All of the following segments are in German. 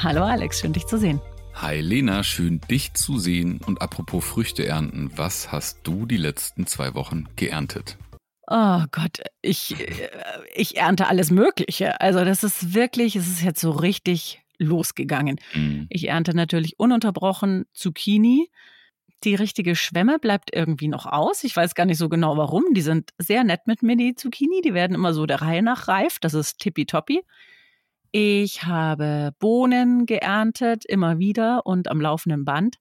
Hallo Alex, schön dich zu sehen. Hi Lena, schön dich zu sehen. Und apropos Früchte ernten, was hast du die letzten zwei Wochen geerntet? Oh Gott, ich, ich ernte alles Mögliche. Also das ist wirklich, es ist jetzt so richtig losgegangen. Mhm. Ich ernte natürlich ununterbrochen Zucchini. Die richtige Schwemme bleibt irgendwie noch aus. Ich weiß gar nicht so genau warum. Die sind sehr nett mit mir, die Zucchini. Die werden immer so der Reihe nach reif. Das ist tippitoppi. Ich habe Bohnen geerntet, immer wieder und am laufenden Band.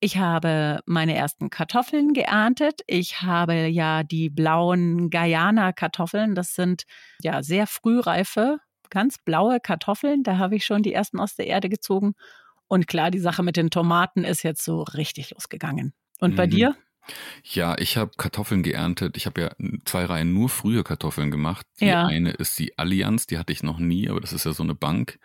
Ich habe meine ersten Kartoffeln geerntet. Ich habe ja die blauen Guyana-Kartoffeln. Das sind ja sehr frühreife, ganz blaue Kartoffeln. Da habe ich schon die ersten aus der Erde gezogen. Und klar, die Sache mit den Tomaten ist jetzt so richtig losgegangen. Und bei mhm. dir? Ja, ich habe Kartoffeln geerntet. Ich habe ja zwei Reihen nur frühe Kartoffeln gemacht. Die ja. eine ist die Allianz, die hatte ich noch nie, aber das ist ja so eine Bank.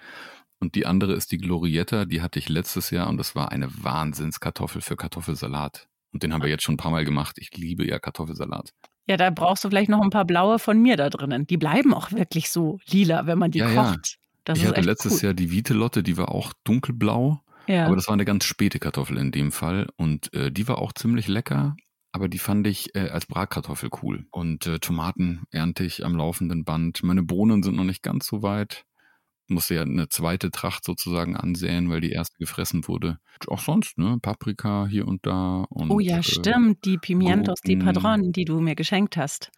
Und die andere ist die Glorietta, die hatte ich letztes Jahr und das war eine Wahnsinnskartoffel für Kartoffelsalat. Und den haben wir jetzt schon ein paar Mal gemacht. Ich liebe ja Kartoffelsalat. Ja, da brauchst du vielleicht noch ein paar blaue von mir da drinnen. Die bleiben auch wirklich so lila, wenn man die ja, kocht. Ja. ich hatte letztes cool. Jahr die Vitelotte, die war auch dunkelblau. Ja. Aber das war eine ganz späte Kartoffel in dem Fall. Und äh, die war auch ziemlich lecker. Aber die fand ich äh, als Bratkartoffel cool. Und äh, Tomaten ernte ich am laufenden Band. Meine Bohnen sind noch nicht ganz so weit. Musste ja eine zweite Tracht sozusagen ansäen, weil die erste gefressen wurde. Auch sonst, ne? Paprika hier und da. Und, oh ja, äh, stimmt. Die Pimientos, Gurken. die Padron, die du mir geschenkt hast.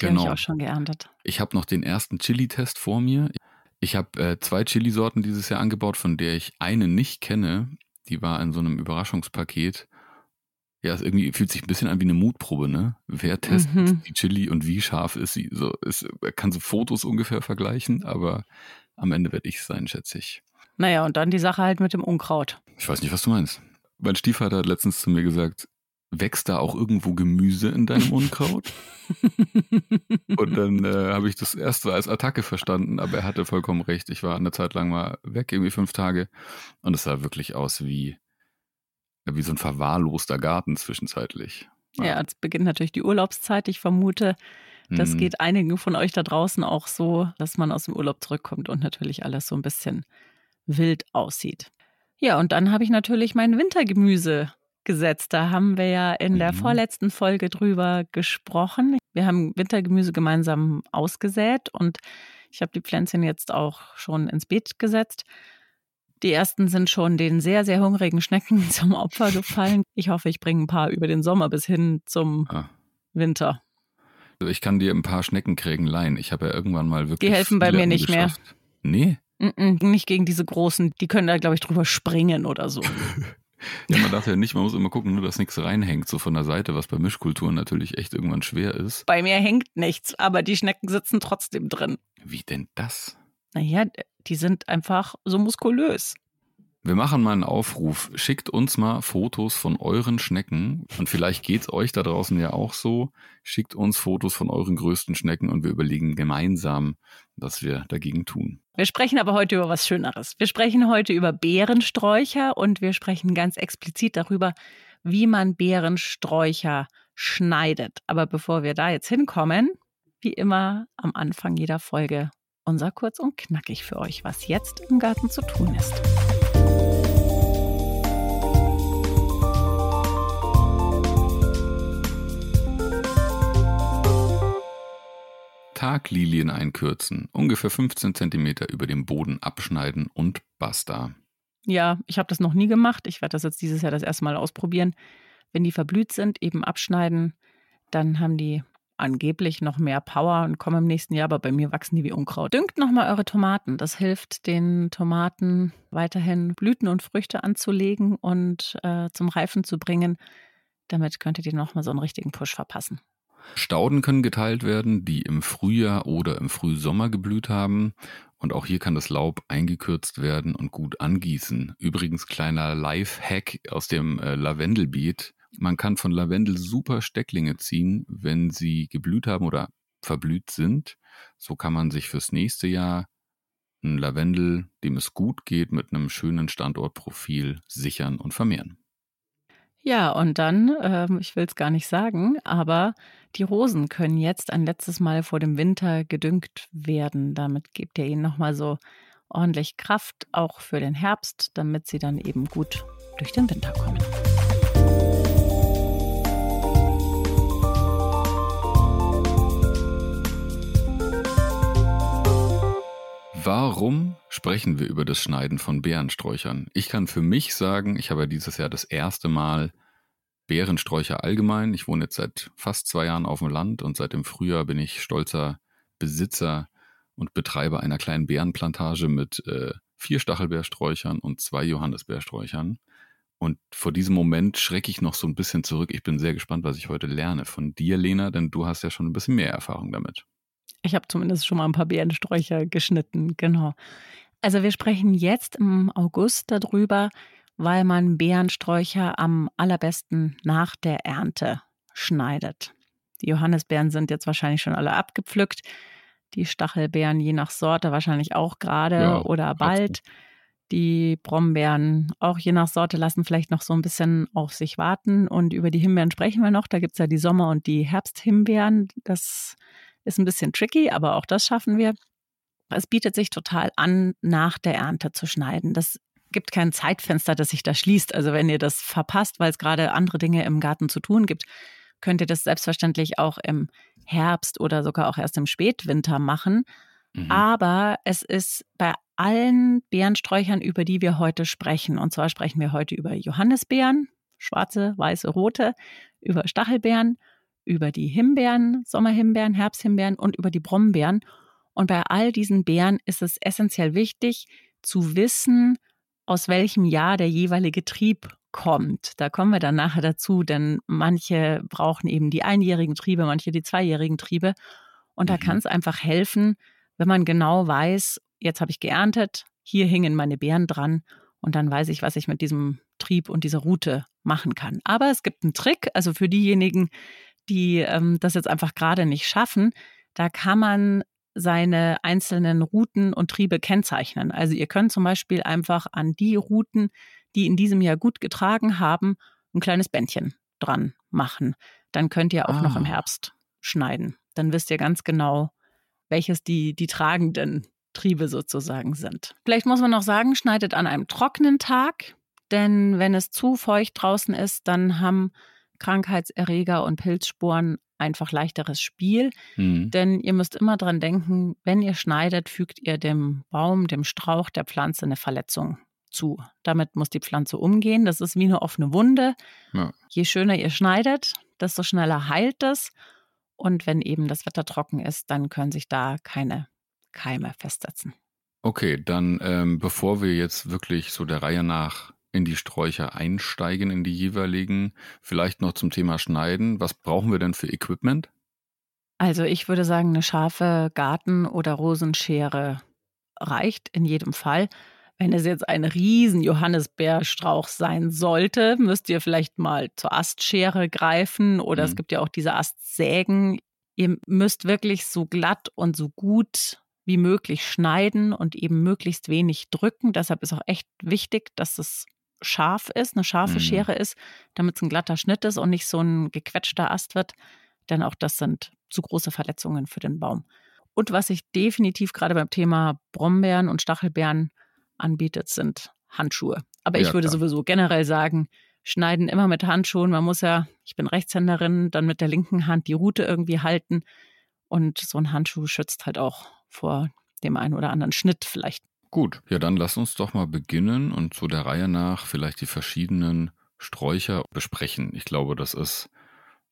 Die genau. habe ich auch schon geerntet. Ich habe noch den ersten Chili-Test vor mir. Ich habe äh, zwei Chili-Sorten dieses Jahr angebaut, von der ich eine nicht kenne. Die war in so einem Überraschungspaket. Ja, es irgendwie fühlt sich ein bisschen an wie eine Mutprobe, ne? Wer testet mhm. die Chili und wie scharf ist sie? So, es kann so Fotos ungefähr vergleichen, aber am Ende werde ich es sein, schätze ich. Naja, und dann die Sache halt mit dem Unkraut. Ich weiß nicht, was du meinst. Mein Stiefvater hat letztens zu mir gesagt, wächst da auch irgendwo Gemüse in deinem Unkraut? und dann äh, habe ich das erst so als Attacke verstanden, aber er hatte vollkommen recht. Ich war eine Zeit lang mal weg, irgendwie fünf Tage, und es sah wirklich aus wie, wie so ein verwahrloster Garten zwischenzeitlich. Ja, ja jetzt beginnt natürlich die Urlaubszeit. Ich vermute, das hm. geht einigen von euch da draußen auch so, dass man aus dem Urlaub zurückkommt und natürlich alles so ein bisschen wild aussieht. Ja, und dann habe ich natürlich mein Wintergemüse gesetzt. Da haben wir ja in der mhm. vorletzten Folge drüber gesprochen. Wir haben Wintergemüse gemeinsam ausgesät und ich habe die Pflänzchen jetzt auch schon ins Beet gesetzt. Die ersten sind schon den sehr, sehr hungrigen Schnecken zum Opfer gefallen. Ich hoffe, ich bringe ein paar über den Sommer bis hin zum ah. Winter. Also ich kann dir ein paar Schneckenkrägen leihen. Ich habe ja irgendwann mal wirklich. Die helfen bei mir nicht geschafft. mehr. Nee? Mm -mm, nicht gegen diese großen. Die können da, glaube ich, drüber springen oder so. Ja, man darf ja nicht, man muss immer gucken, nur dass nichts reinhängt, so von der Seite, was bei Mischkulturen natürlich echt irgendwann schwer ist. Bei mir hängt nichts, aber die Schnecken sitzen trotzdem drin. Wie denn das? Naja, die sind einfach so muskulös. Wir machen mal einen Aufruf. Schickt uns mal Fotos von euren Schnecken. Und vielleicht geht es euch da draußen ja auch so. Schickt uns Fotos von euren größten Schnecken und wir überlegen gemeinsam, was wir dagegen tun. Wir sprechen aber heute über was Schöneres. Wir sprechen heute über Beerensträucher und wir sprechen ganz explizit darüber, wie man Beerensträucher schneidet. Aber bevor wir da jetzt hinkommen, wie immer am Anfang jeder Folge unser kurz und knackig für euch, was jetzt im Garten zu tun ist. Taglilien einkürzen, ungefähr 15 cm über dem Boden abschneiden und basta. Ja, ich habe das noch nie gemacht. Ich werde das jetzt dieses Jahr das erste Mal ausprobieren. Wenn die verblüht sind, eben abschneiden, dann haben die angeblich noch mehr Power und kommen im nächsten Jahr, aber bei mir wachsen die wie Unkraut. Düngt nochmal eure Tomaten. Das hilft den Tomaten weiterhin Blüten und Früchte anzulegen und äh, zum Reifen zu bringen. Damit könntet ihr nochmal so einen richtigen Push verpassen. Stauden können geteilt werden, die im Frühjahr oder im Frühsommer geblüht haben. Und auch hier kann das Laub eingekürzt werden und gut angießen. Übrigens kleiner Life-Hack aus dem äh, Lavendelbeet. Man kann von Lavendel super Stecklinge ziehen, wenn sie geblüht haben oder verblüht sind. So kann man sich fürs nächste Jahr ein Lavendel, dem es gut geht, mit einem schönen Standortprofil sichern und vermehren. Ja, und dann, ähm, ich will es gar nicht sagen, aber die Rosen können jetzt ein letztes Mal vor dem Winter gedüngt werden. Damit gebt ihr ihnen nochmal so ordentlich Kraft, auch für den Herbst, damit sie dann eben gut durch den Winter kommen. Warum sprechen wir über das Schneiden von Beerensträuchern? Ich kann für mich sagen, ich habe dieses Jahr das erste Mal Beerensträucher allgemein. Ich wohne jetzt seit fast zwei Jahren auf dem Land und seit dem Frühjahr bin ich stolzer Besitzer und Betreiber einer kleinen Beerenplantage mit äh, vier Stachelbeersträuchern und zwei Johannisbeersträuchern. Und vor diesem Moment schrecke ich noch so ein bisschen zurück. Ich bin sehr gespannt, was ich heute lerne von dir, Lena, denn du hast ja schon ein bisschen mehr Erfahrung damit. Ich habe zumindest schon mal ein paar Beerensträucher geschnitten, genau. Also wir sprechen jetzt im August darüber, weil man Beerensträucher am allerbesten nach der Ernte schneidet. Die Johannisbeeren sind jetzt wahrscheinlich schon alle abgepflückt. Die Stachelbeeren je nach Sorte wahrscheinlich auch gerade ja, oder bald. Die Brombeeren auch je nach Sorte lassen vielleicht noch so ein bisschen auf sich warten. Und über die Himbeeren sprechen wir noch. Da gibt es ja die Sommer- und die Herbsthimbeeren. Das ist ein bisschen tricky, aber auch das schaffen wir. Es bietet sich total an, nach der Ernte zu schneiden. Das gibt kein Zeitfenster, das sich da schließt. Also wenn ihr das verpasst, weil es gerade andere Dinge im Garten zu tun gibt, könnt ihr das selbstverständlich auch im Herbst oder sogar auch erst im Spätwinter machen. Mhm. Aber es ist bei allen Beerensträuchern, über die wir heute sprechen, und zwar sprechen wir heute über Johannisbeeren, schwarze, weiße, rote, über Stachelbeeren über die Himbeeren, Sommerhimbeeren, Herbsthimbeeren und über die Brombeeren. Und bei all diesen Beeren ist es essentiell wichtig zu wissen, aus welchem Jahr der jeweilige Trieb kommt. Da kommen wir dann nachher dazu, denn manche brauchen eben die einjährigen Triebe, manche die zweijährigen Triebe. Und da mhm. kann es einfach helfen, wenn man genau weiß, jetzt habe ich geerntet, hier hingen meine Beeren dran und dann weiß ich, was ich mit diesem Trieb und dieser Route machen kann. Aber es gibt einen Trick, also für diejenigen, die ähm, das jetzt einfach gerade nicht schaffen, da kann man seine einzelnen Routen und Triebe kennzeichnen. Also ihr könnt zum Beispiel einfach an die Routen, die in diesem Jahr gut getragen haben, ein kleines Bändchen dran machen. Dann könnt ihr auch ah. noch im ah. Herbst schneiden. Dann wisst ihr ganz genau, welches die, die tragenden Triebe sozusagen sind. Vielleicht muss man noch sagen, schneidet an einem trockenen Tag, denn wenn es zu feucht draußen ist, dann haben Krankheitserreger und Pilzsporen einfach leichteres Spiel. Mhm. Denn ihr müsst immer dran denken, wenn ihr schneidet, fügt ihr dem Baum, dem Strauch, der Pflanze eine Verletzung zu. Damit muss die Pflanze umgehen. Das ist wie eine offene Wunde. Ja. Je schöner ihr schneidet, desto schneller heilt es. Und wenn eben das Wetter trocken ist, dann können sich da keine Keime festsetzen. Okay, dann ähm, bevor wir jetzt wirklich so der Reihe nach in die Sträucher einsteigen, in die jeweiligen. Vielleicht noch zum Thema Schneiden. Was brauchen wir denn für Equipment? Also ich würde sagen, eine scharfe Garten- oder Rosenschere reicht in jedem Fall. Wenn es jetzt ein riesen Johannisbeerstrauch sein sollte, müsst ihr vielleicht mal zur Astschere greifen oder mhm. es gibt ja auch diese Astsägen. Ihr müsst wirklich so glatt und so gut wie möglich schneiden und eben möglichst wenig drücken. Deshalb ist auch echt wichtig, dass es scharf ist, eine scharfe mhm. Schere ist, damit es ein glatter Schnitt ist und nicht so ein gequetschter Ast wird. Denn auch das sind zu große Verletzungen für den Baum. Und was sich definitiv gerade beim Thema Brombeeren und Stachelbeeren anbietet, sind Handschuhe. Aber ich ja, würde klar. sowieso generell sagen, schneiden immer mit Handschuhen. Man muss ja, ich bin Rechtshänderin, dann mit der linken Hand die Rute irgendwie halten. Und so ein Handschuh schützt halt auch vor dem einen oder anderen Schnitt vielleicht Gut, ja, dann lass uns doch mal beginnen und so der Reihe nach vielleicht die verschiedenen Sträucher besprechen. Ich glaube, das ist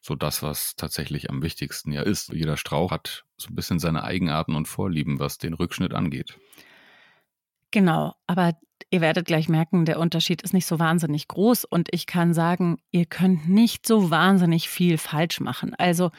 so das, was tatsächlich am wichtigsten ja ist. Jeder Strauch hat so ein bisschen seine Eigenarten und Vorlieben, was den Rückschnitt angeht. Genau, aber ihr werdet gleich merken, der Unterschied ist nicht so wahnsinnig groß und ich kann sagen, ihr könnt nicht so wahnsinnig viel falsch machen. Also,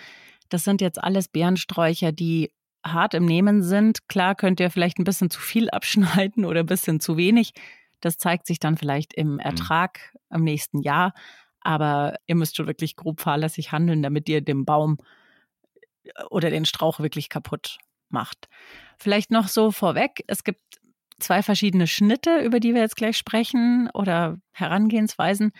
das sind jetzt alles Beerensträucher, die hart im Nehmen sind. Klar könnt ihr vielleicht ein bisschen zu viel abschneiden oder ein bisschen zu wenig. Das zeigt sich dann vielleicht im mhm. Ertrag mhm. im nächsten Jahr. Aber ihr müsst schon wirklich grob fahrlässig handeln, damit ihr den Baum äh, oder den Strauch wirklich kaputt macht. Vielleicht noch so vorweg, es gibt zwei verschiedene Schnitte, über die wir jetzt gleich sprechen oder Herangehensweisen.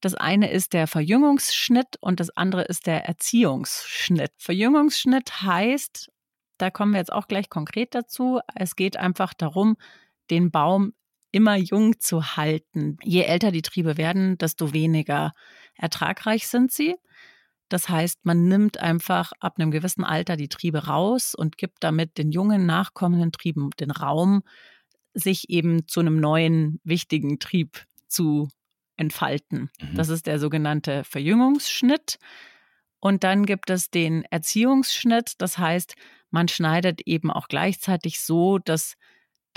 Das eine ist der Verjüngungsschnitt und das andere ist der Erziehungsschnitt. Verjüngungsschnitt heißt, da kommen wir jetzt auch gleich konkret dazu, es geht einfach darum, den Baum immer jung zu halten. Je älter die Triebe werden, desto weniger ertragreich sind sie. Das heißt, man nimmt einfach ab einem gewissen Alter die Triebe raus und gibt damit den jungen nachkommenden Trieben den Raum, sich eben zu einem neuen wichtigen Trieb zu entfalten. Mhm. Das ist der sogenannte Verjüngungsschnitt. Und dann gibt es den Erziehungsschnitt. Das heißt, man schneidet eben auch gleichzeitig so, dass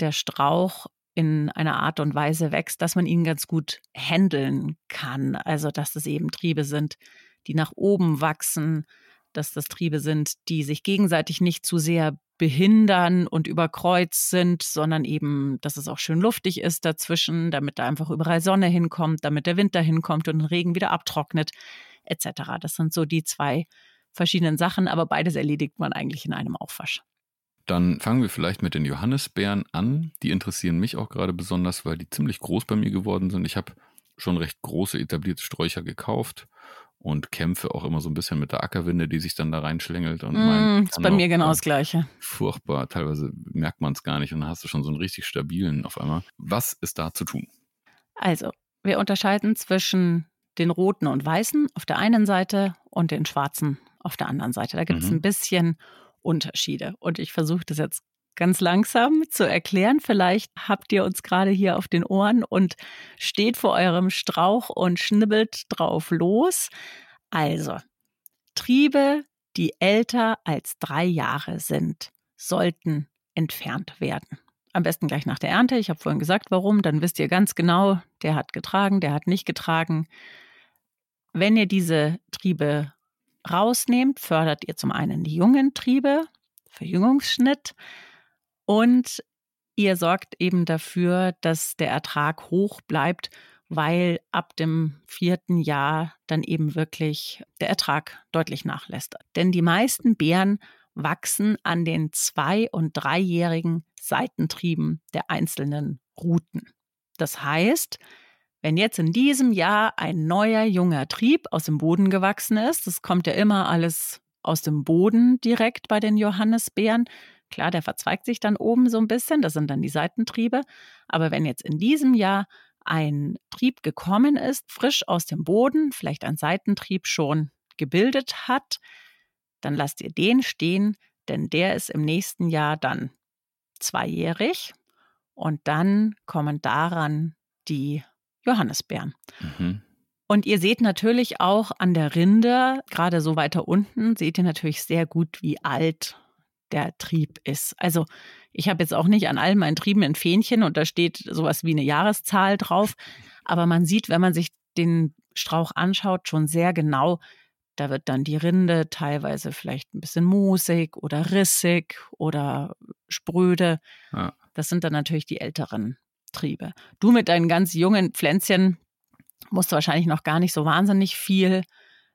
der Strauch in einer Art und Weise wächst, dass man ihn ganz gut handeln kann. Also, dass es eben Triebe sind, die nach oben wachsen, dass das Triebe sind, die sich gegenseitig nicht zu sehr behindern und überkreuzt sind, sondern eben, dass es auch schön luftig ist dazwischen, damit da einfach überall Sonne hinkommt, damit der Winter hinkommt und Regen wieder abtrocknet, etc. Das sind so die zwei verschiedenen Sachen, aber beides erledigt man eigentlich in einem Aufwasch. Dann fangen wir vielleicht mit den Johannisbeeren an. Die interessieren mich auch gerade besonders, weil die ziemlich groß bei mir geworden sind. Ich habe schon recht große etablierte Sträucher gekauft und kämpfe auch immer so ein bisschen mit der Ackerwinde, die sich dann da reinschlängelt. Und mm, ist bei mir genau das Gleiche. Furchtbar. Teilweise merkt man es gar nicht und dann hast du schon so einen richtig stabilen auf einmal. Was ist da zu tun? Also, wir unterscheiden zwischen den roten und weißen auf der einen Seite und den schwarzen auf der anderen Seite. Da gibt es mhm. ein bisschen Unterschiede. Und ich versuche das jetzt ganz langsam zu erklären. Vielleicht habt ihr uns gerade hier auf den Ohren und steht vor eurem Strauch und schnibbelt drauf los. Also, Triebe, die älter als drei Jahre sind, sollten entfernt werden. Am besten gleich nach der Ernte. Ich habe vorhin gesagt, warum. Dann wisst ihr ganz genau, der hat getragen, der hat nicht getragen. Wenn ihr diese Triebe rausnehmt, fördert ihr zum einen die jungen Triebe, Verjüngungsschnitt. Und ihr sorgt eben dafür, dass der Ertrag hoch bleibt, weil ab dem vierten Jahr dann eben wirklich der Ertrag deutlich nachlässt. Denn die meisten Beeren wachsen an den zwei- und dreijährigen Seitentrieben der einzelnen Ruten. Das heißt, wenn jetzt in diesem Jahr ein neuer junger Trieb aus dem Boden gewachsen ist, das kommt ja immer alles aus dem Boden direkt bei den Johannisbeeren, Klar, der verzweigt sich dann oben so ein bisschen, das sind dann die Seitentriebe. Aber wenn jetzt in diesem Jahr ein Trieb gekommen ist, frisch aus dem Boden, vielleicht ein Seitentrieb schon gebildet hat, dann lasst ihr den stehen, denn der ist im nächsten Jahr dann zweijährig und dann kommen daran die Johannisbeeren. Mhm. Und ihr seht natürlich auch an der Rinde, gerade so weiter unten, seht ihr natürlich sehr gut, wie alt der Trieb ist. Also ich habe jetzt auch nicht an all meinen Trieben ein Fähnchen und da steht sowas wie eine Jahreszahl drauf. Aber man sieht, wenn man sich den Strauch anschaut, schon sehr genau, da wird dann die Rinde teilweise vielleicht ein bisschen moosig oder rissig oder spröde. Ja. Das sind dann natürlich die älteren Triebe. Du mit deinen ganz jungen Pflänzchen musst wahrscheinlich noch gar nicht so wahnsinnig viel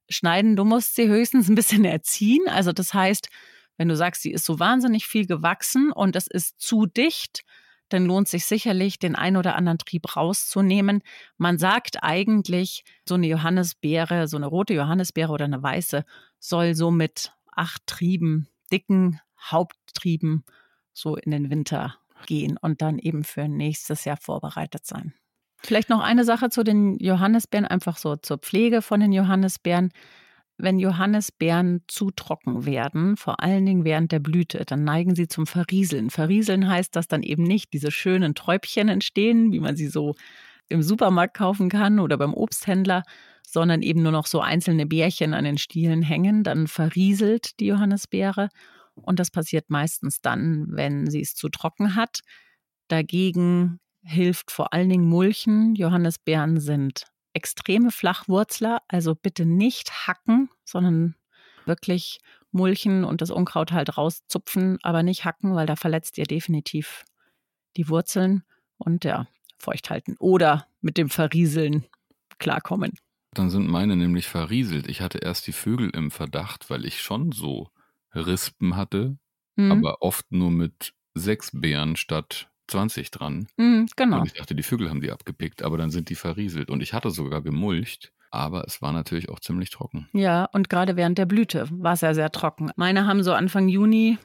schneiden. Du musst sie höchstens ein bisschen erziehen. Also das heißt, wenn du sagst, sie ist so wahnsinnig viel gewachsen und es ist zu dicht, dann lohnt sich sicherlich, den ein oder anderen Trieb rauszunehmen. Man sagt eigentlich, so eine Johannisbeere, so eine rote Johannisbeere oder eine weiße, soll so mit acht Trieben, dicken Haupttrieben, so in den Winter gehen und dann eben für nächstes Jahr vorbereitet sein. Vielleicht noch eine Sache zu den Johannisbeeren, einfach so zur Pflege von den Johannisbeeren wenn Johannisbeeren zu trocken werden, vor allen Dingen während der Blüte, dann neigen sie zum Verrieseln. Verrieseln heißt, dass dann eben nicht diese schönen Träubchen entstehen, wie man sie so im Supermarkt kaufen kann oder beim Obsthändler, sondern eben nur noch so einzelne Bärchen an den Stielen hängen. Dann verrieselt die Johannisbeere und das passiert meistens dann, wenn sie es zu trocken hat. Dagegen hilft vor allen Dingen Mulchen. Johannisbeeren sind extreme Flachwurzler, also bitte nicht hacken, sondern wirklich mulchen und das Unkraut halt rauszupfen, aber nicht hacken, weil da verletzt ihr definitiv die Wurzeln und ja, feucht halten oder mit dem Verrieseln klarkommen. Dann sind meine nämlich verrieselt. Ich hatte erst die Vögel im Verdacht, weil ich schon so Rispen hatte, mhm. aber oft nur mit sechs Beeren statt 20 dran. Mhm, genau. Und ich dachte, die Vögel haben die abgepickt, aber dann sind die verrieselt. Und ich hatte sogar gemulcht, aber es war natürlich auch ziemlich trocken. Ja, und gerade während der Blüte war es ja sehr trocken. Meine haben so Anfang Juni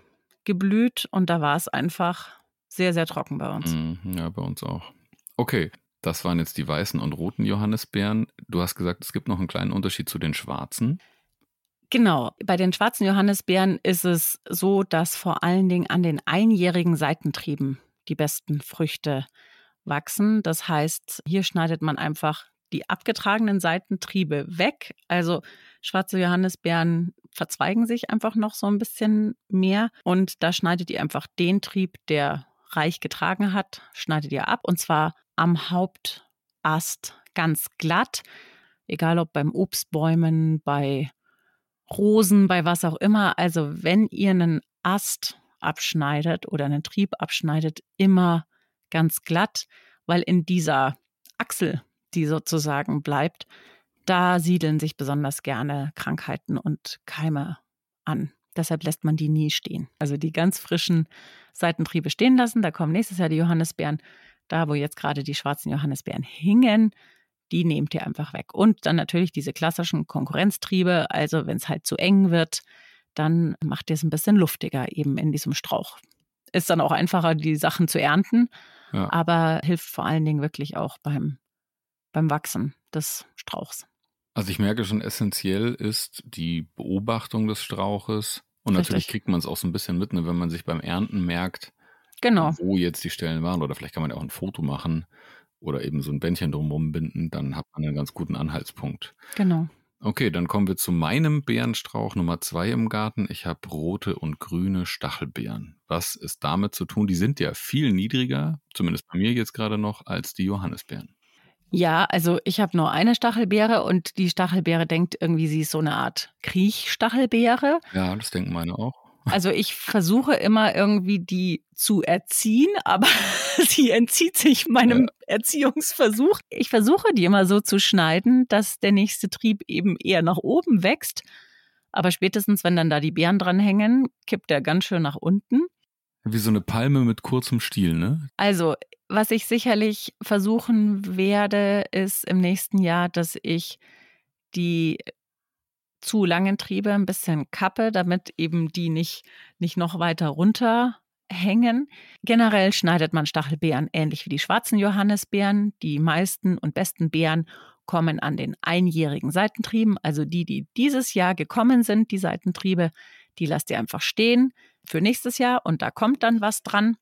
geblüht und da war es einfach sehr, sehr trocken bei uns. Mhm, ja, bei uns auch. Okay, das waren jetzt die weißen und roten Johannisbeeren. Du hast gesagt, es gibt noch einen kleinen Unterschied zu den schwarzen. Genau, bei den schwarzen Johannisbeeren ist es so, dass vor allen Dingen an den einjährigen Seitentrieben die besten Früchte wachsen. Das heißt, hier schneidet man einfach die abgetragenen Seitentriebe weg. Also schwarze Johannisbeeren verzweigen sich einfach noch so ein bisschen mehr und da schneidet ihr einfach den Trieb, der reich getragen hat, schneidet ihr ab und zwar am Hauptast ganz glatt, egal ob beim Obstbäumen, bei Rosen, bei was auch immer. Also wenn ihr einen Ast abschneidet oder einen Trieb abschneidet, immer ganz glatt, weil in dieser Achsel, die sozusagen bleibt, da siedeln sich besonders gerne Krankheiten und Keime an. Deshalb lässt man die nie stehen. Also die ganz frischen Seitentriebe stehen lassen. Da kommen nächstes Jahr die Johannisbeeren. Da, wo jetzt gerade die schwarzen Johannisbeeren hingen, die nehmt ihr einfach weg. Und dann natürlich diese klassischen Konkurrenztriebe. Also wenn es halt zu eng wird, dann macht ihr es ein bisschen luftiger eben in diesem Strauch. Ist dann auch einfacher, die Sachen zu ernten, ja. aber hilft vor allen Dingen wirklich auch beim, beim Wachsen des Strauchs. Also ich merke schon, essentiell ist die Beobachtung des Strauches. Und Richtig. natürlich kriegt man es auch so ein bisschen mit, ne, wenn man sich beim Ernten merkt, genau. wo jetzt die Stellen waren. Oder vielleicht kann man ja auch ein Foto machen oder eben so ein Bändchen drumherum binden. Dann hat man einen ganz guten Anhaltspunkt. Genau. Okay, dann kommen wir zu meinem Beerenstrauch Nummer zwei im Garten. Ich habe rote und grüne Stachelbeeren. Was ist damit zu tun? Die sind ja viel niedriger, zumindest bei mir jetzt gerade noch, als die Johannisbeeren. Ja, also ich habe nur eine Stachelbeere und die Stachelbeere denkt irgendwie, sie ist so eine Art Kriechstachelbeere. Ja, das denken meine auch. Also ich versuche immer irgendwie die zu erziehen, aber sie entzieht sich meinem ja. Erziehungsversuch. Ich versuche die immer so zu schneiden, dass der nächste Trieb eben eher nach oben wächst. Aber spätestens, wenn dann da die Beeren dran hängen, kippt er ganz schön nach unten. Wie so eine Palme mit kurzem Stiel, ne? Also, was ich sicherlich versuchen werde, ist im nächsten Jahr, dass ich die zu langen Triebe ein bisschen kappe, damit eben die nicht, nicht noch weiter runterhängen. Generell schneidet man Stachelbeeren ähnlich wie die schwarzen Johannisbeeren. Die meisten und besten Beeren kommen an den einjährigen Seitentrieben, also die, die dieses Jahr gekommen sind, die Seitentriebe, die lasst ihr einfach stehen für nächstes Jahr und da kommt dann was dran.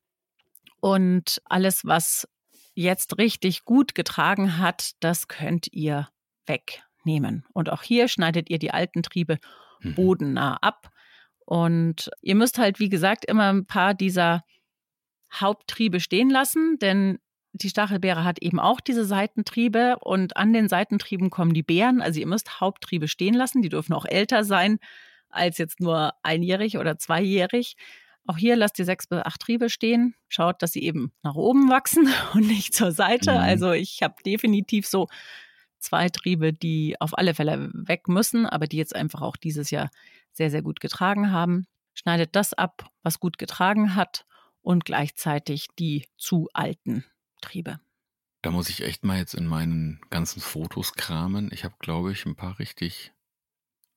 Und alles, was jetzt richtig gut getragen hat, das könnt ihr weg nehmen. Und auch hier schneidet ihr die alten Triebe mhm. bodennah ab. Und ihr müsst halt, wie gesagt, immer ein paar dieser Haupttriebe stehen lassen, denn die Stachelbeere hat eben auch diese Seitentriebe und an den Seitentrieben kommen die Beeren. Also ihr müsst Haupttriebe stehen lassen, die dürfen auch älter sein als jetzt nur einjährig oder zweijährig. Auch hier lasst ihr sechs bis acht Triebe stehen. Schaut, dass sie eben nach oben wachsen und nicht zur Seite. Mhm. Also ich habe definitiv so zwei Triebe, die auf alle Fälle weg müssen, aber die jetzt einfach auch dieses Jahr sehr, sehr gut getragen haben. Schneidet das ab, was gut getragen hat und gleichzeitig die zu alten Triebe. Da muss ich echt mal jetzt in meinen ganzen Fotos kramen. Ich habe, glaube ich, ein paar richtig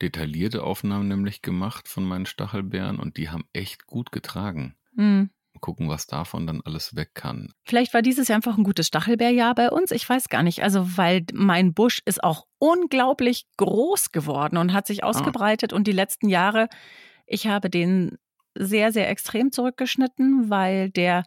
detaillierte Aufnahmen nämlich gemacht von meinen Stachelbeeren und die haben echt gut getragen. Mhm gucken, was davon dann alles weg kann. Vielleicht war dieses Jahr einfach ein gutes Stachelbeerjahr bei uns. Ich weiß gar nicht. Also, weil mein Busch ist auch unglaublich groß geworden und hat sich ah. ausgebreitet. Ah. Und die letzten Jahre, ich habe den sehr, sehr extrem zurückgeschnitten, weil der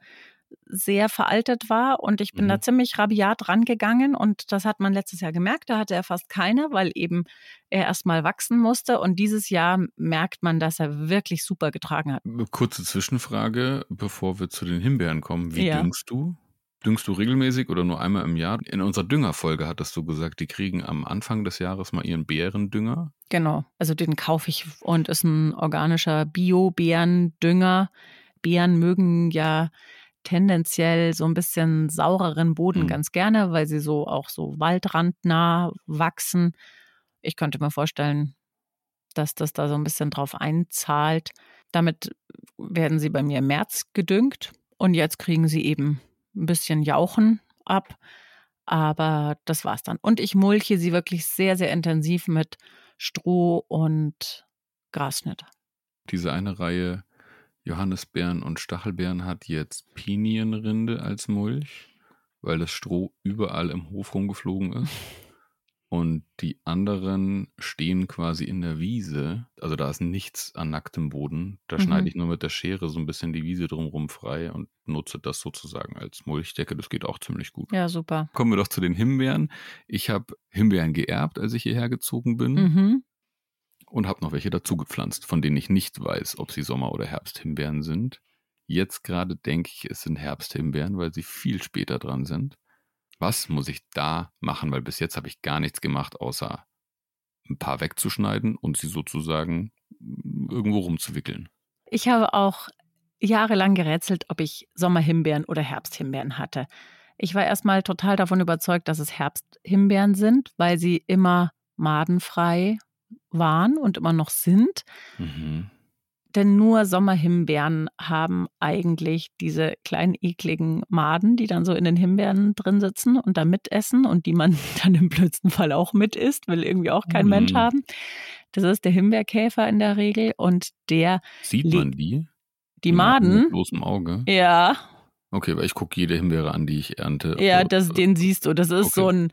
sehr veraltet war und ich bin mhm. da ziemlich rabiat rangegangen und das hat man letztes Jahr gemerkt, da hatte er fast keine, weil eben er erstmal wachsen musste und dieses Jahr merkt man, dass er wirklich super getragen hat. Kurze Zwischenfrage, bevor wir zu den Himbeeren kommen, wie ja. düngst du? Düngst du regelmäßig oder nur einmal im Jahr? In unserer Düngerfolge hattest du gesagt, die kriegen am Anfang des Jahres mal ihren Bärendünger. Genau, also den kaufe ich und ist ein organischer Bio-Bärendünger. Beeren mögen ja tendenziell so ein bisschen saureren Boden mhm. ganz gerne, weil sie so auch so waldrandnah wachsen. Ich könnte mir vorstellen, dass das da so ein bisschen drauf einzahlt. Damit werden sie bei mir im März gedüngt und jetzt kriegen sie eben ein bisschen Jauchen ab. Aber das war's dann. Und ich mulche sie wirklich sehr, sehr intensiv mit Stroh und Grasschnitt. Diese eine Reihe Johannisbeeren und Stachelbeeren hat jetzt Pinienrinde als Mulch, weil das Stroh überall im Hof rumgeflogen ist. Und die anderen stehen quasi in der Wiese. Also da ist nichts an nacktem Boden. Da mhm. schneide ich nur mit der Schere so ein bisschen die Wiese drumherum frei und nutze das sozusagen als Mulchdecke. Das geht auch ziemlich gut. Ja, super. Kommen wir doch zu den Himbeeren. Ich habe Himbeeren geerbt, als ich hierher gezogen bin. Mhm. Und habe noch welche dazu gepflanzt, von denen ich nicht weiß, ob sie Sommer- oder Herbsthimbeeren sind. Jetzt gerade denke ich, es sind Herbsthimbeeren, weil sie viel später dran sind. Was muss ich da machen? Weil bis jetzt habe ich gar nichts gemacht, außer ein paar wegzuschneiden und sie sozusagen mm, irgendwo rumzuwickeln. Ich habe auch jahrelang gerätselt, ob ich Sommerhimbeeren oder Herbsthimbeeren hatte. Ich war erstmal total davon überzeugt, dass es Herbsthimbeeren sind, weil sie immer madenfrei waren und immer noch sind. Mhm. Denn nur Sommerhimbeeren haben eigentlich diese kleinen ekligen Maden, die dann so in den Himbeeren drin sitzen und da mitessen und die man dann im blödsten Fall auch mit isst, will irgendwie auch kein mhm. Mensch haben. Das ist der Himbeerkäfer in der Regel und der. Sieht man die? Die Maden? Mit bloßem Auge. Ja. Okay, weil ich gucke jede Himbeere an, die ich ernte. Ja, das, den siehst du. Das ist okay. so ein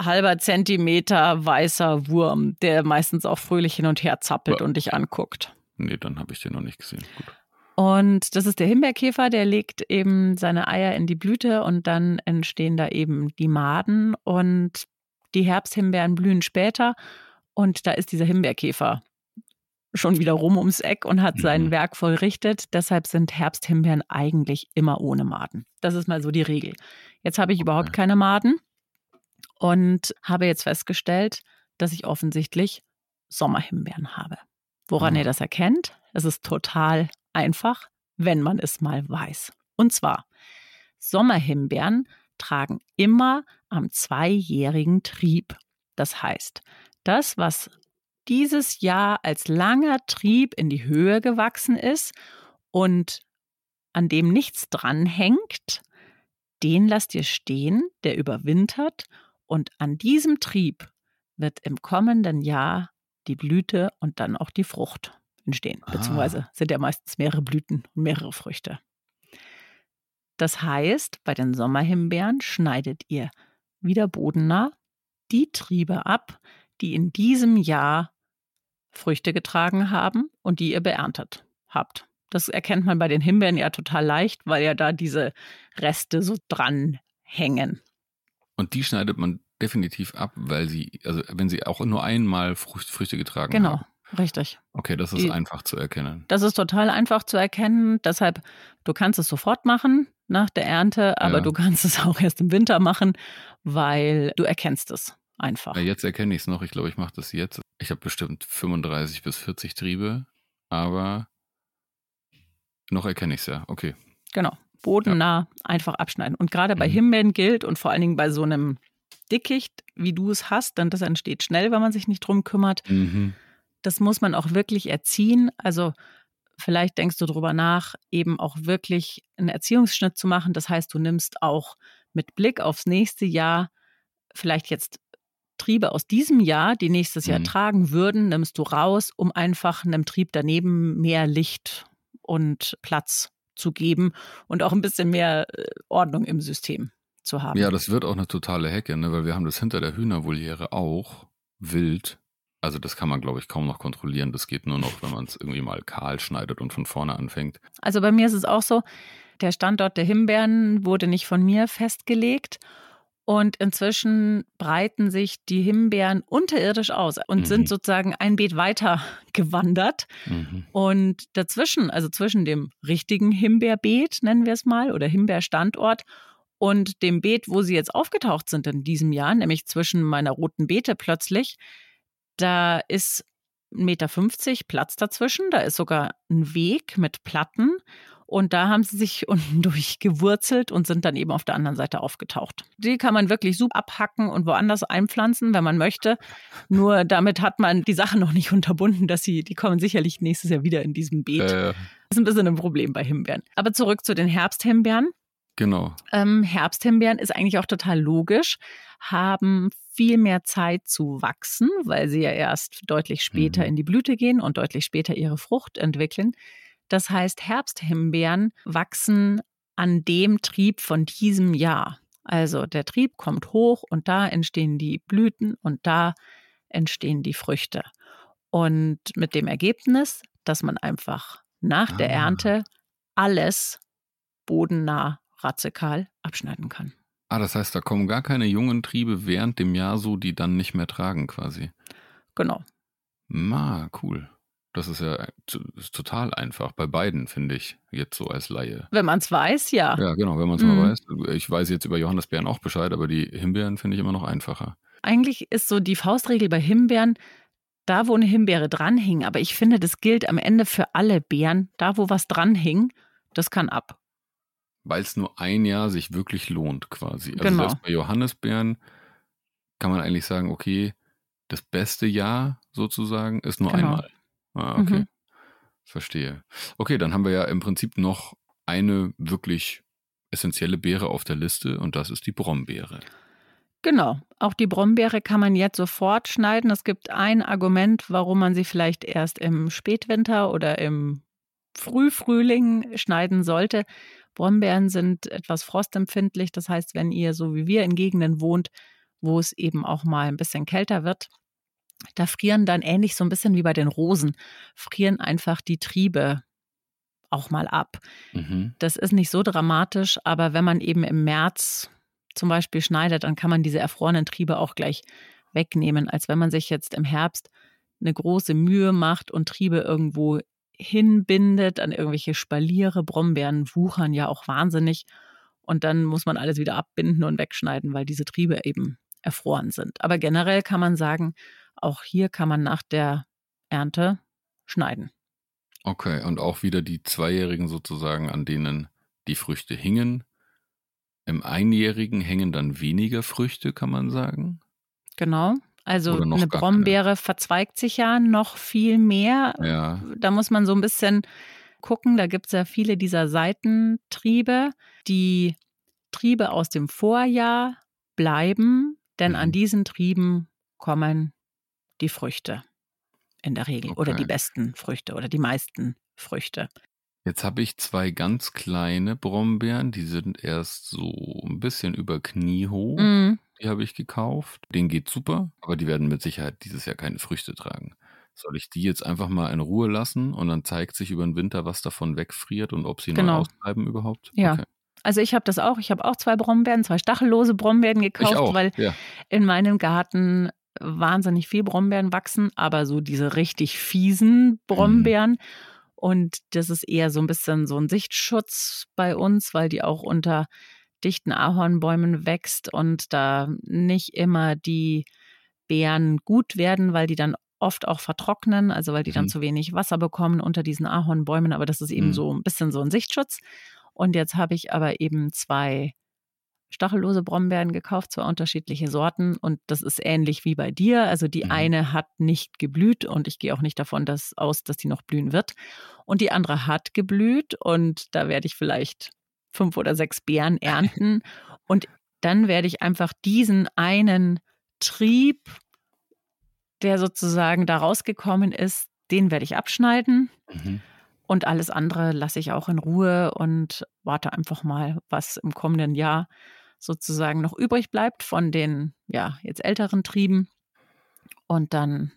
halber Zentimeter weißer Wurm, der meistens auch fröhlich hin und her zappelt ja. und dich anguckt. Nee, dann habe ich den noch nicht gesehen. Gut. Und das ist der Himbeerkäfer, der legt eben seine Eier in die Blüte und dann entstehen da eben die Maden und die Herbsthimbeeren blühen später und da ist dieser Himbeerkäfer schon wieder rum ums Eck und hat sein mhm. Werk vollrichtet. Deshalb sind Herbsthimbeeren eigentlich immer ohne Maden. Das ist mal so die Regel. Jetzt habe ich okay. überhaupt keine Maden und habe jetzt festgestellt, dass ich offensichtlich Sommerhimbeeren habe. Woran mhm. ihr das erkennt? Es ist total einfach, wenn man es mal weiß. Und zwar, Sommerhimbeeren tragen immer am zweijährigen Trieb. Das heißt, das, was dieses Jahr als langer Trieb in die Höhe gewachsen ist und an dem nichts dranhängt, den lasst ihr stehen, der überwintert und an diesem Trieb wird im kommenden Jahr die Blüte und dann auch die Frucht entstehen. Ah. Beziehungsweise sind ja meistens mehrere Blüten und mehrere Früchte. Das heißt, bei den Sommerhimbeeren schneidet ihr wieder bodennah die Triebe ab, die in diesem Jahr Früchte getragen haben und die ihr beerntet habt. Das erkennt man bei den Himbeeren ja total leicht, weil ja da diese Reste so dran hängen. Und die schneidet man definitiv ab, weil sie, also wenn sie auch nur einmal Frucht, Früchte getragen genau, haben. Genau, richtig. Okay, das ist Die, einfach zu erkennen. Das ist total einfach zu erkennen. Deshalb, du kannst es sofort machen nach der Ernte, aber ja. du kannst es auch erst im Winter machen, weil du erkennst es einfach. Ja, jetzt erkenne ich es noch. Ich glaube, ich mache das jetzt. Ich habe bestimmt 35 bis 40 Triebe, aber noch erkenne ich es ja. Okay. Genau. Bodennah ja. einfach abschneiden. Und gerade bei mhm. Himbeeren gilt und vor allen Dingen bei so einem Dickicht, wie du es hast, denn das entsteht schnell, wenn man sich nicht drum kümmert. Mhm. Das muss man auch wirklich erziehen. Also vielleicht denkst du darüber nach, eben auch wirklich einen Erziehungsschnitt zu machen. Das heißt, du nimmst auch mit Blick aufs nächste Jahr vielleicht jetzt Triebe aus diesem Jahr, die nächstes Jahr mhm. tragen würden, nimmst du raus, um einfach einem Trieb daneben mehr Licht und Platz zu geben und auch ein bisschen mehr äh, Ordnung im System zu haben. Ja, das wird auch eine totale Hecke, ne? weil wir haben das hinter der Hühnervoliere auch wild. Also das kann man, glaube ich, kaum noch kontrollieren. Das geht nur noch, wenn man es irgendwie mal kahl schneidet und von vorne anfängt. Also bei mir ist es auch so, der Standort der Himbeeren wurde nicht von mir festgelegt. Und inzwischen breiten sich die Himbeeren unterirdisch aus und mhm. sind sozusagen ein Beet weiter gewandert. Mhm. Und dazwischen, also zwischen dem richtigen Himbeerbeet, nennen wir es mal, oder Himbeerstandort und dem Beet, wo sie jetzt aufgetaucht sind in diesem Jahr, nämlich zwischen meiner roten Beete plötzlich, da ist 1,50 Meter Platz dazwischen. Da ist sogar ein Weg mit Platten. Und da haben sie sich unten durchgewurzelt und sind dann eben auf der anderen Seite aufgetaucht. Die kann man wirklich super abhacken und woanders einpflanzen, wenn man möchte. Nur damit hat man die Sache noch nicht unterbunden, dass sie, die kommen sicherlich nächstes Jahr wieder in diesem Beet. Äh. Das ist ein bisschen ein Problem bei Himbeeren. Aber zurück zu den Herbsthimbeeren. Genau. Ähm, Herbsthimbeeren ist eigentlich auch total logisch, haben viel mehr Zeit zu wachsen, weil sie ja erst deutlich später mhm. in die Blüte gehen und deutlich später ihre Frucht entwickeln. Das heißt, Herbsthimbeeren wachsen an dem Trieb von diesem Jahr. Also der Trieb kommt hoch und da entstehen die Blüten und da entstehen die Früchte. Und mit dem Ergebnis, dass man einfach nach ah. der Ernte alles bodennah radikal abschneiden kann. Ah, das heißt, da kommen gar keine jungen Triebe während dem Jahr so, die dann nicht mehr tragen quasi. Genau. Ma, cool. Das ist ja ist total einfach bei beiden, finde ich, jetzt so als Laie. Wenn man es weiß, ja. Ja, genau, wenn man es mhm. mal weiß. Ich weiß jetzt über Johannisbeeren auch Bescheid, aber die Himbeeren finde ich immer noch einfacher. Eigentlich ist so die Faustregel bei Himbeeren, da wo eine Himbeere dranhing, aber ich finde, das gilt am Ende für alle Beeren, da wo was dranhing, das kann ab. Weil es nur ein Jahr sich wirklich lohnt, quasi. Also genau. selbst bei Johannisbeeren kann man eigentlich sagen, okay, das beste Jahr sozusagen ist nur genau. einmal. Ah, okay. Mhm. Verstehe. Okay, dann haben wir ja im Prinzip noch eine wirklich essentielle Beere auf der Liste und das ist die Brombeere. Genau, auch die Brombeere kann man jetzt sofort schneiden. Es gibt ein Argument, warum man sie vielleicht erst im Spätwinter oder im Frühfrühling schneiden sollte. Brombeeren sind etwas frostempfindlich, das heißt, wenn ihr so wie wir in Gegenden wohnt, wo es eben auch mal ein bisschen kälter wird, da frieren dann ähnlich so ein bisschen wie bei den Rosen, frieren einfach die Triebe auch mal ab. Mhm. Das ist nicht so dramatisch, aber wenn man eben im März zum Beispiel schneidet, dann kann man diese erfrorenen Triebe auch gleich wegnehmen, als wenn man sich jetzt im Herbst eine große Mühe macht und Triebe irgendwo hinbindet an irgendwelche Spaliere. Brombeeren wuchern ja auch wahnsinnig. Und dann muss man alles wieder abbinden und wegschneiden, weil diese Triebe eben erfroren sind. Aber generell kann man sagen, auch hier kann man nach der Ernte schneiden. Okay, und auch wieder die Zweijährigen sozusagen, an denen die Früchte hingen. Im Einjährigen hängen dann weniger Früchte, kann man sagen. Genau. Also eine Brombeere keine. verzweigt sich ja noch viel mehr. Ja. Da muss man so ein bisschen gucken. Da gibt es ja viele dieser Seitentriebe. Die Triebe aus dem Vorjahr bleiben, denn mhm. an diesen Trieben kommen die Früchte in der Regel okay. oder die besten Früchte oder die meisten Früchte. Jetzt habe ich zwei ganz kleine Brombeeren, die sind erst so ein bisschen über Knie hoch. Mm. Die habe ich gekauft. Den geht super, aber die werden mit Sicherheit dieses Jahr keine Früchte tragen. Soll ich die jetzt einfach mal in Ruhe lassen und dann zeigt sich über den Winter, was davon wegfriert und ob sie genau. neu austreiben überhaupt? Ja. Okay. Also ich habe das auch. Ich habe auch zwei Brombeeren, zwei stachellose Brombeeren gekauft, weil ja. in meinem Garten wahnsinnig viel Brombeeren wachsen, aber so diese richtig fiesen Brombeeren. Mhm. Und das ist eher so ein bisschen so ein Sichtschutz bei uns, weil die auch unter dichten Ahornbäumen wächst und da nicht immer die Beeren gut werden, weil die dann oft auch vertrocknen, also weil die dann mhm. zu wenig Wasser bekommen unter diesen Ahornbäumen. Aber das ist eben mhm. so ein bisschen so ein Sichtschutz. Und jetzt habe ich aber eben zwei stachellose Brombeeren gekauft, zwei unterschiedliche Sorten und das ist ähnlich wie bei dir. Also die mhm. eine hat nicht geblüht und ich gehe auch nicht davon dass, aus, dass die noch blühen wird. Und die andere hat geblüht und da werde ich vielleicht fünf oder sechs Beeren ernten und dann werde ich einfach diesen einen Trieb, der sozusagen da rausgekommen ist, den werde ich abschneiden. Mhm. Und alles andere lasse ich auch in Ruhe und warte einfach mal, was im kommenden Jahr sozusagen noch übrig bleibt von den ja jetzt älteren Trieben. Und dann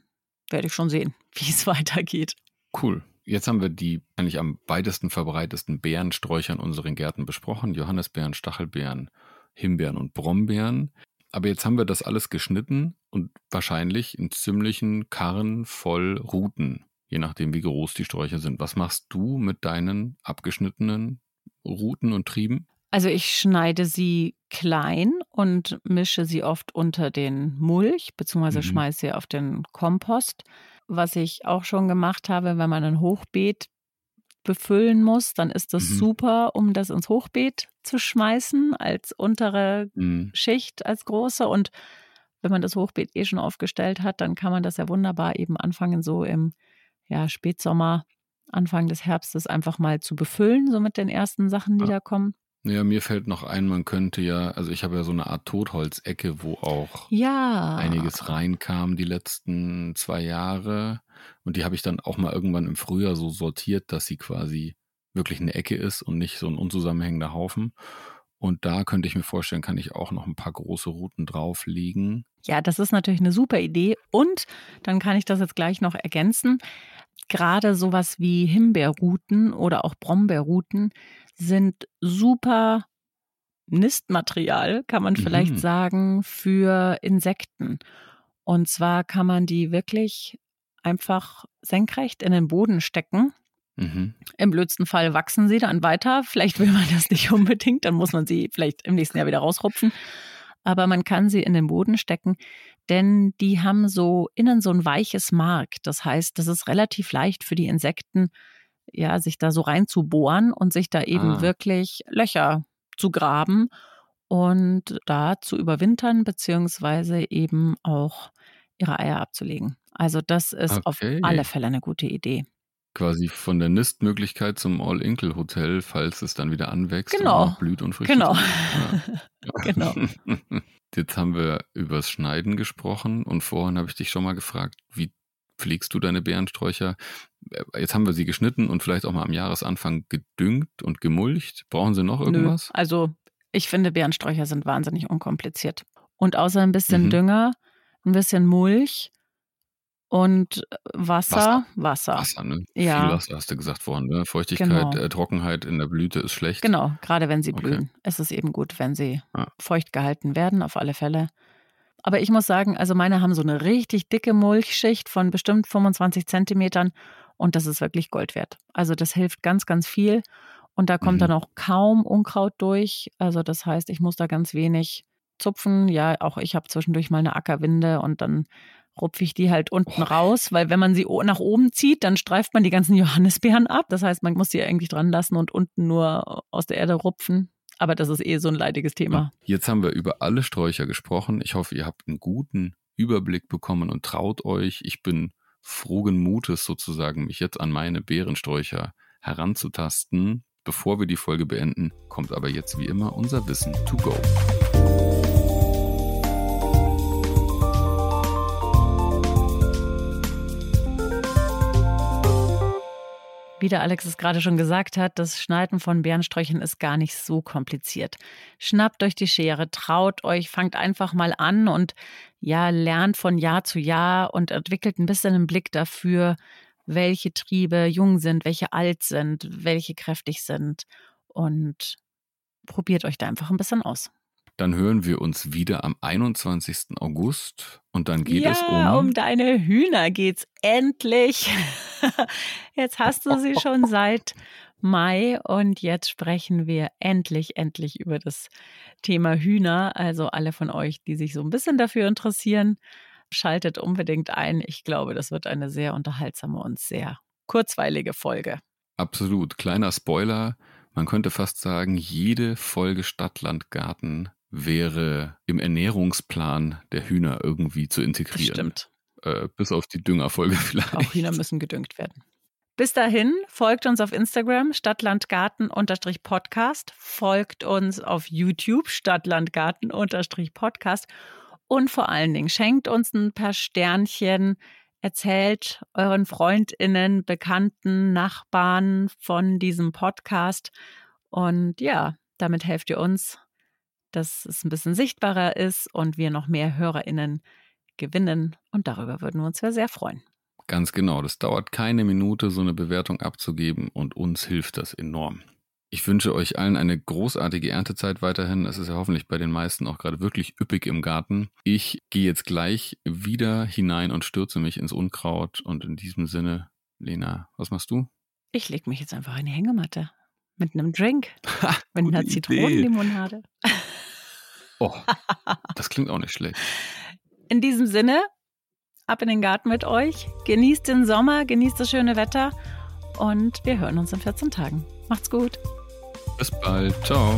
werde ich schon sehen, wie es weitergeht. Cool. Jetzt haben wir die eigentlich am weitesten verbreitesten Beerensträucher in unseren Gärten besprochen. Johannisbeeren, Stachelbeeren, Himbeeren und Brombeeren. Aber jetzt haben wir das alles geschnitten und wahrscheinlich in ziemlichen Karren voll Ruten, je nachdem wie groß die Sträucher sind. Was machst du mit deinen abgeschnittenen Ruten und Trieben? Also ich schneide sie klein und mische sie oft unter den Mulch, beziehungsweise mhm. schmeiße sie auf den Kompost. Was ich auch schon gemacht habe, wenn man ein Hochbeet befüllen muss, dann ist das mhm. super, um das ins Hochbeet zu schmeißen als untere mhm. Schicht, als große. Und wenn man das Hochbeet eh schon aufgestellt hat, dann kann man das ja wunderbar eben anfangen, so im ja, Spätsommer, Anfang des Herbstes einfach mal zu befüllen, so mit den ersten Sachen, die ja. da kommen. Ja, mir fällt noch ein, man könnte ja, also ich habe ja so eine Art Totholzecke, wo auch ja. einiges reinkam die letzten zwei Jahre. Und die habe ich dann auch mal irgendwann im Frühjahr so sortiert, dass sie quasi wirklich eine Ecke ist und nicht so ein unzusammenhängender Haufen. Und da könnte ich mir vorstellen, kann ich auch noch ein paar große Routen drauflegen. Ja, das ist natürlich eine super Idee. Und dann kann ich das jetzt gleich noch ergänzen. Gerade sowas wie Himbeerruten oder auch Brombeerruten sind super Nistmaterial, kann man vielleicht mhm. sagen, für Insekten. Und zwar kann man die wirklich einfach senkrecht in den Boden stecken. Mhm. Im blödsten Fall wachsen sie dann weiter. Vielleicht will man das nicht unbedingt, dann muss man sie vielleicht im nächsten Jahr wieder rausrupfen. Aber man kann sie in den Boden stecken, denn die haben so innen so ein weiches Mark. Das heißt, das ist relativ leicht für die Insekten, ja, sich da so reinzubohren und sich da eben ah. wirklich Löcher zu graben und da zu überwintern, beziehungsweise eben auch ihre Eier abzulegen. Also das ist okay. auf alle Fälle eine gute Idee. Quasi von der Nistmöglichkeit zum All-Inkle-Hotel, falls es dann wieder anwächst genau. und blüht und Früchte. Genau. Ja. genau. Jetzt haben wir übers Schneiden gesprochen und vorhin habe ich dich schon mal gefragt, wie pflegst du deine Beerensträucher? Äh, jetzt haben wir sie geschnitten und vielleicht auch mal am Jahresanfang gedüngt und gemulcht. Brauchen sie noch irgendwas? Nö. Also ich finde, Beerensträucher sind wahnsinnig unkompliziert. Und außer ein bisschen mhm. Dünger, ein bisschen Mulch und Wasser. Wasser, Wasser. Wasser ne? Ja. Viel Wasser hast du gesagt vorhin. Ne? Feuchtigkeit, genau. äh, Trockenheit in der Blüte ist schlecht. Genau, gerade wenn sie blühen. Okay. Es ist eben gut, wenn sie ah. feucht gehalten werden, auf alle Fälle. Aber ich muss sagen, also meine haben so eine richtig dicke Mulchschicht von bestimmt 25 Zentimetern und das ist wirklich Gold wert. Also das hilft ganz, ganz viel und da kommt mhm. dann auch kaum Unkraut durch. Also das heißt, ich muss da ganz wenig zupfen. Ja, auch ich habe zwischendurch mal eine Ackerwinde und dann rupfe ich die halt unten oh. raus, weil wenn man sie nach oben zieht, dann streift man die ganzen Johannisbeeren ab. Das heißt, man muss sie eigentlich dran lassen und unten nur aus der Erde rupfen. Aber das ist eh so ein leidiges Thema. Jetzt haben wir über alle Sträucher gesprochen. Ich hoffe, ihr habt einen guten Überblick bekommen und traut euch. Ich bin frohen Mutes sozusagen, mich jetzt an meine Beerensträucher heranzutasten. Bevor wir die Folge beenden, kommt aber jetzt wie immer unser Wissen to go. Wie der Alex es gerade schon gesagt hat, das Schneiden von Bärensträuchern ist gar nicht so kompliziert. Schnappt euch die Schere, traut euch, fangt einfach mal an und ja, lernt von Jahr zu Jahr und entwickelt ein bisschen einen Blick dafür, welche Triebe jung sind, welche alt sind, welche kräftig sind und probiert euch da einfach ein bisschen aus. Dann hören wir uns wieder am 21. August und dann geht ja, es um. Um deine Hühner geht's endlich. Jetzt hast du sie schon seit Mai und jetzt sprechen wir endlich, endlich über das Thema Hühner. Also alle von euch, die sich so ein bisschen dafür interessieren, schaltet unbedingt ein. Ich glaube, das wird eine sehr unterhaltsame und sehr kurzweilige Folge. Absolut. Kleiner Spoiler. Man könnte fast sagen, jede Folge Stadtlandgarten wäre im Ernährungsplan der Hühner irgendwie zu integrieren. Das stimmt. Äh, bis auf die Düngerfolge vielleicht. Auch Hühner müssen gedüngt werden. Bis dahin, folgt uns auf Instagram Stadtlandgarten-Podcast, folgt uns auf YouTube Stadtlandgarten-Podcast und vor allen Dingen schenkt uns ein paar Sternchen, erzählt euren Freundinnen, Bekannten, Nachbarn von diesem Podcast und ja, damit helft ihr uns dass es ein bisschen sichtbarer ist und wir noch mehr HörerInnen gewinnen. Und darüber würden wir uns sehr, sehr freuen. Ganz genau. Das dauert keine Minute, so eine Bewertung abzugeben und uns hilft das enorm. Ich wünsche euch allen eine großartige Erntezeit weiterhin. Es ist ja hoffentlich bei den meisten auch gerade wirklich üppig im Garten. Ich gehe jetzt gleich wieder hinein und stürze mich ins Unkraut. Und in diesem Sinne, Lena, was machst du? Ich lege mich jetzt einfach in die Hängematte mit einem Drink. mit einer Zitronenlimonade. Oh, das klingt auch nicht schlecht. In diesem Sinne, ab in den Garten mit euch. Genießt den Sommer, genießt das schöne Wetter und wir hören uns in 14 Tagen. Macht's gut. Bis bald. Ciao.